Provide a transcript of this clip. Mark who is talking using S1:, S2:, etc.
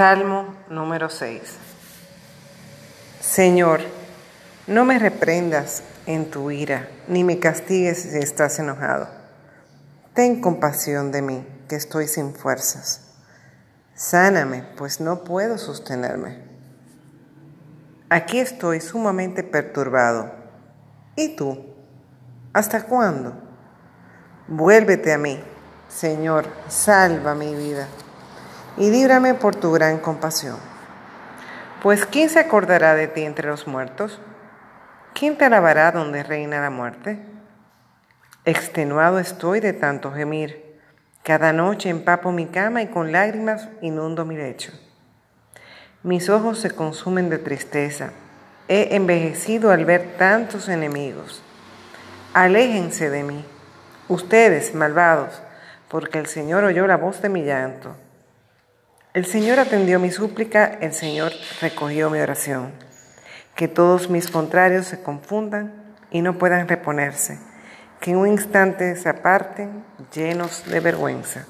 S1: Salmo número 6. Señor, no me reprendas en tu ira, ni me castigues si estás enojado. Ten compasión de mí, que estoy sin fuerzas. Sáname, pues no puedo sostenerme. Aquí estoy sumamente perturbado. ¿Y tú? ¿Hasta cuándo? Vuélvete a mí, Señor, salva mi vida y líbrame por tu gran compasión. Pues ¿quién se acordará de ti entre los muertos? ¿Quién te alabará donde reina la muerte? Extenuado estoy de tanto gemir. Cada noche empapo mi cama y con lágrimas inundo mi lecho. Mis ojos se consumen de tristeza. He envejecido al ver tantos enemigos. Aléjense de mí, ustedes malvados, porque el Señor oyó la voz de mi llanto. El Señor atendió mi súplica, el Señor recogió mi oración. Que todos mis contrarios se confundan y no puedan reponerse, que en un instante se aparten llenos de vergüenza.